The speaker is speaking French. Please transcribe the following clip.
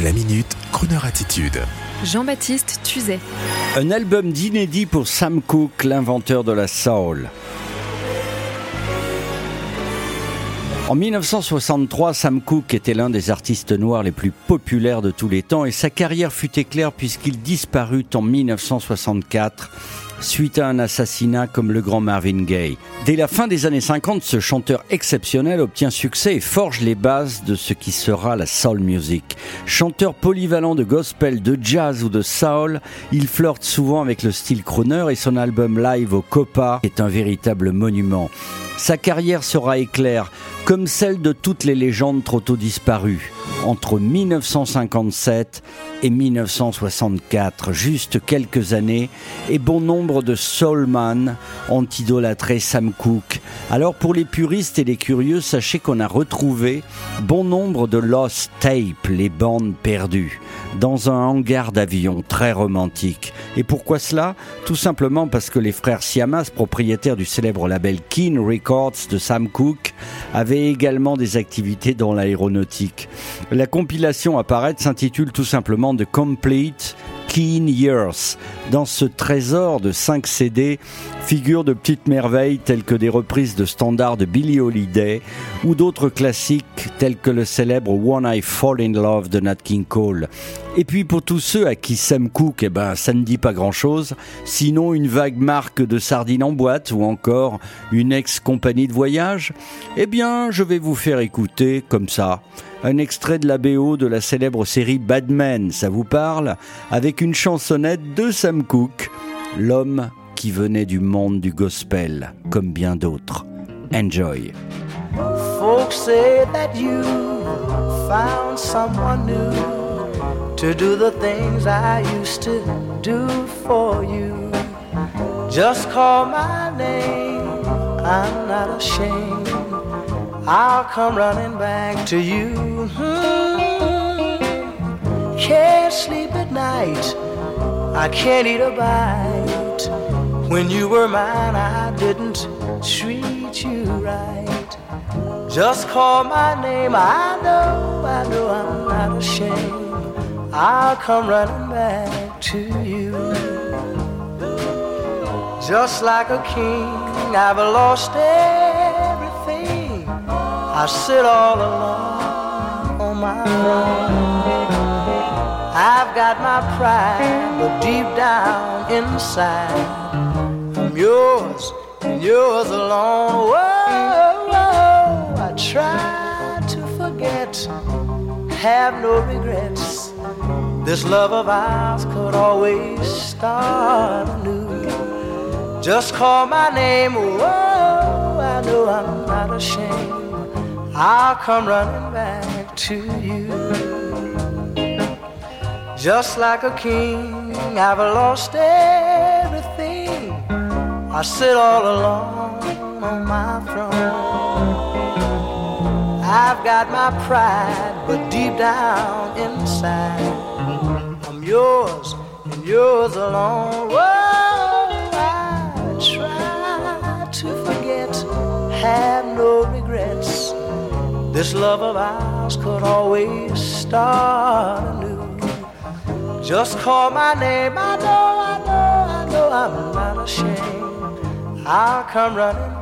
La minute, Kroneur attitude. Jean-Baptiste Tuzet. Un album d'inédit pour Sam Cooke, l'inventeur de la soul. En 1963, Sam Cooke était l'un des artistes noirs les plus populaires de tous les temps et sa carrière fut éclair puisqu'il disparut en 1964 suite à un assassinat comme le grand Marvin Gaye. Dès la fin des années 50, ce chanteur exceptionnel obtient succès et forge les bases de ce qui sera la soul music. Chanteur polyvalent de gospel, de jazz ou de soul, il flirte souvent avec le style crooner et son album live au Copa est un véritable monument. Sa carrière sera éclair, comme celle de toutes les légendes trop tôt disparues. Entre 1957 et 1964, juste quelques années, et bon nombre de soulman ont idolâtré Sam Cooke. Alors pour les puristes et les curieux, sachez qu'on a retrouvé bon nombre de lost tapes, les bandes perdues, dans un hangar d'avion très romantique. Et pourquoi cela? Tout simplement parce que les frères Siamas, propriétaires du célèbre label Keen Records de Sam Cooke, avaient également des activités dans l'aéronautique. La compilation à s'intitule tout simplement The Complete Keen Years. Dans ce trésor de 5 CD figurent de petites merveilles telles que des reprises de standards de Billie Holiday ou d'autres classiques tels que le célèbre One I Fall in Love de Nat King Cole. Et puis pour tous ceux à qui Sam Cooke, eh ben, ça ne dit pas grand chose, sinon une vague marque de sardines en boîte ou encore une ex-compagnie de voyage, eh bien je vais vous faire écouter comme ça un extrait de la BO de la célèbre série Bad Men, ça vous parle Avec une chansonnette de Sam Cooke, l'homme qui venait du monde du gospel, comme bien d'autres. Enjoy. To do the things I used to do for you. Just call my name, I'm not ashamed. I'll come running back to you. Hmm. Can't sleep at night, I can't eat a bite. When you were mine, I didn't treat you right. Just call my name, I know, I know I'm not ashamed. I'll come running back to you. Just like a king, I've lost everything. I sit all alone on my throne. I've got my pride, but deep down inside, I'm yours and yours alone. Whoa, whoa, I try to forget, have no regrets. This love of ours could always start anew. Just call my name, whoa, I know I'm not ashamed. I'll come running back to you. Just like a king, I've lost everything. I sit all alone on my throne. I've got my pride, but deep down inside, I'm yours and yours alone. Whoa, I try to forget, have no regrets. This love of ours could always start anew. Just call my name, I know, I know, I know I'm not ashamed. I'll come running